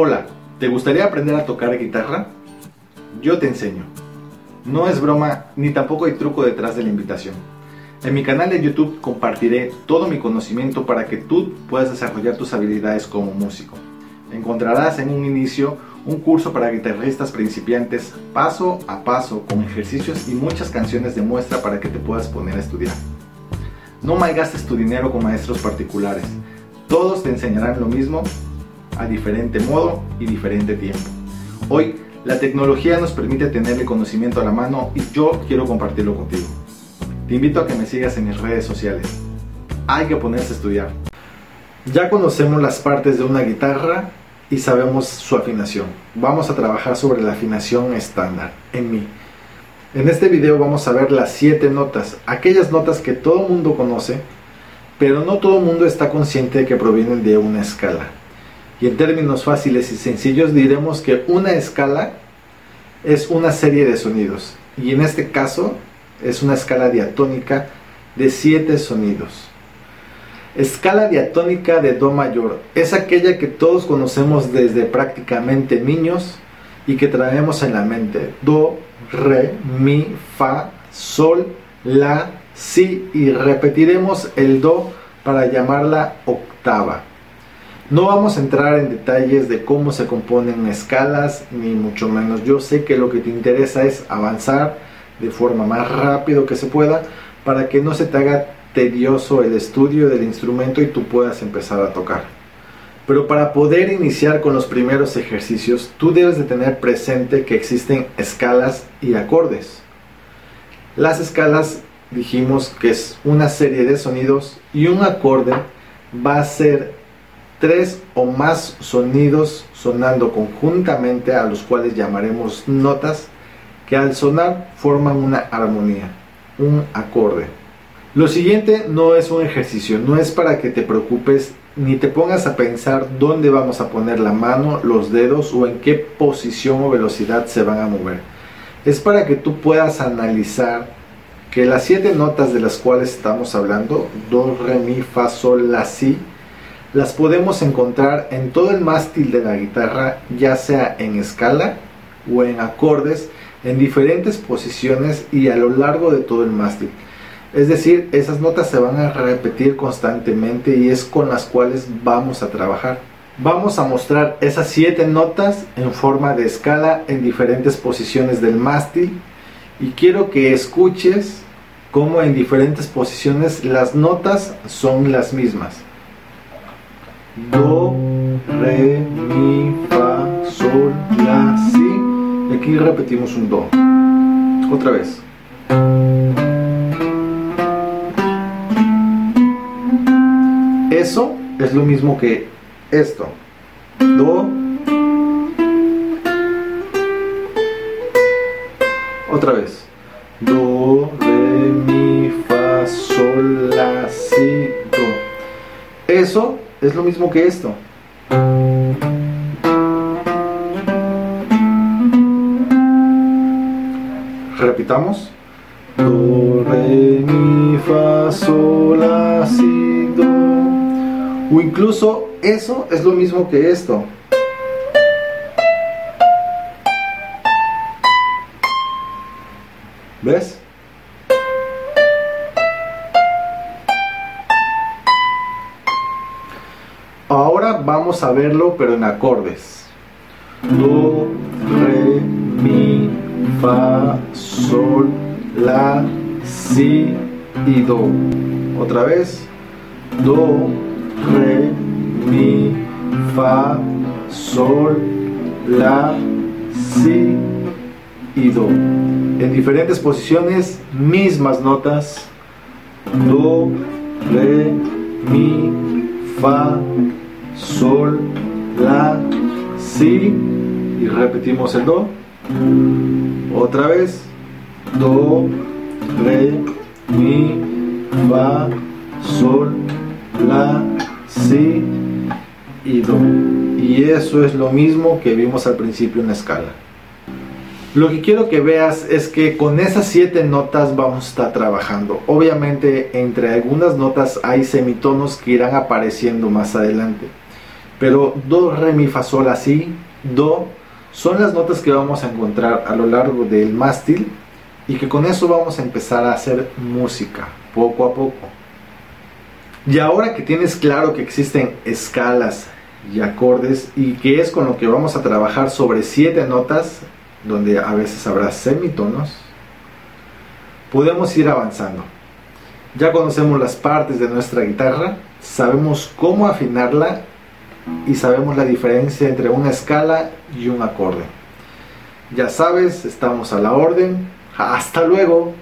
Hola, ¿te gustaría aprender a tocar guitarra? Yo te enseño. No es broma ni tampoco hay truco detrás de la invitación. En mi canal de YouTube compartiré todo mi conocimiento para que tú puedas desarrollar tus habilidades como músico. Encontrarás en un inicio un curso para guitarristas principiantes paso a paso con ejercicios y muchas canciones de muestra para que te puedas poner a estudiar. No malgastes tu dinero con maestros particulares. Todos te enseñarán lo mismo a diferente modo y diferente tiempo. Hoy la tecnología nos permite tener el conocimiento a la mano y yo quiero compartirlo contigo. Te invito a que me sigas en mis redes sociales. Hay que ponerse a estudiar. Ya conocemos las partes de una guitarra y sabemos su afinación. Vamos a trabajar sobre la afinación estándar en mi. En este video vamos a ver las 7 notas, aquellas notas que todo mundo conoce, pero no todo mundo está consciente de que provienen de una escala. Y en términos fáciles y sencillos diremos que una escala es una serie de sonidos. Y en este caso es una escala diatónica de 7 sonidos. Escala diatónica de Do mayor es aquella que todos conocemos desde prácticamente niños y que traemos en la mente. Do, Re, Mi, Fa, Sol, La, Si y repetiremos el Do para llamarla octava. No vamos a entrar en detalles de cómo se componen escalas, ni mucho menos. Yo sé que lo que te interesa es avanzar de forma más rápido que se pueda para que no se te haga tedioso el estudio del instrumento y tú puedas empezar a tocar. Pero para poder iniciar con los primeros ejercicios, tú debes de tener presente que existen escalas y acordes. Las escalas dijimos que es una serie de sonidos y un acorde va a ser tres o más sonidos sonando conjuntamente a los cuales llamaremos notas que al sonar forman una armonía, un acorde. Lo siguiente no es un ejercicio, no es para que te preocupes ni te pongas a pensar dónde vamos a poner la mano, los dedos o en qué posición o velocidad se van a mover. Es para que tú puedas analizar que las siete notas de las cuales estamos hablando, do, re, mi, fa, sol, la, si, las podemos encontrar en todo el mástil de la guitarra, ya sea en escala o en acordes, en diferentes posiciones y a lo largo de todo el mástil. Es decir, esas notas se van a repetir constantemente y es con las cuales vamos a trabajar. Vamos a mostrar esas siete notas en forma de escala en diferentes posiciones del mástil y quiero que escuches cómo en diferentes posiciones las notas son las mismas. Do, Re, Mi, Fa, Sol, La, Si. Y aquí repetimos un Do. Otra vez. Eso es lo mismo que esto. Do. Otra vez. Do, Re, Mi, Fa, Sol, La, Si, Do. Eso es lo mismo que esto. Repitamos. Do, re, mi, fa, sol, la. O incluso eso es lo mismo que esto. ¿Ves? Vamos a verlo pero en acordes. Do, re, mi, fa, sol, la, si y do. Otra vez. Do, re, mi, fa, sol, la, si y do. En diferentes posiciones, mismas notas. Do, re, mi, fa, sol, la, si y repetimos el do. Otra vez, do, re, mi, fa, sol, la, si y do. Y eso es lo mismo que vimos al principio en la escala. Lo que quiero que veas es que con esas siete notas vamos a estar trabajando. Obviamente entre algunas notas hay semitonos que irán apareciendo más adelante. Pero do, re, mi, fa, sol, así, do, son las notas que vamos a encontrar a lo largo del mástil y que con eso vamos a empezar a hacer música poco a poco. Y ahora que tienes claro que existen escalas y acordes y que es con lo que vamos a trabajar sobre siete notas, donde a veces habrá semitonos, podemos ir avanzando. Ya conocemos las partes de nuestra guitarra, sabemos cómo afinarla y sabemos la diferencia entre una escala y un acorde. Ya sabes, estamos a la orden. Hasta luego.